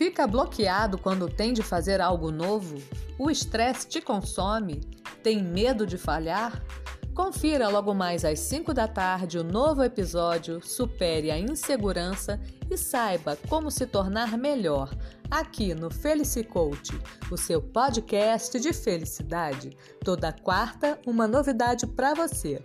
Fica bloqueado quando tem de fazer algo novo? O estresse te consome? Tem medo de falhar? Confira logo mais às 5 da tarde o novo episódio Supere a Insegurança e saiba como se tornar melhor aqui no Felice Coach, o seu podcast de felicidade. Toda quarta, uma novidade para você.